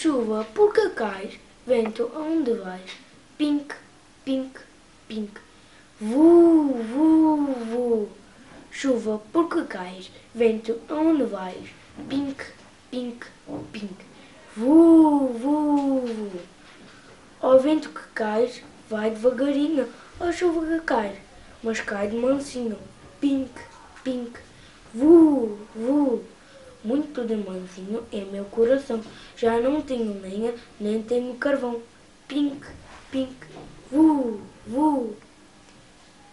Chuva, por que cais? Vento, aonde vais? Pink, pink, pink. Vu, vu, vu. Chuva, por que cais? Vento, aonde vais? Pink, pink, pink. Vu, vu, vu. Ó vento que cais, vai devagarinho. Ó chuva que cais, mas cai de mansinho. Pink. Vu, vu. Muito de mansinho é meu coração. Já não tenho lenha, nem tenho carvão. Pink, pink. Vu, vu.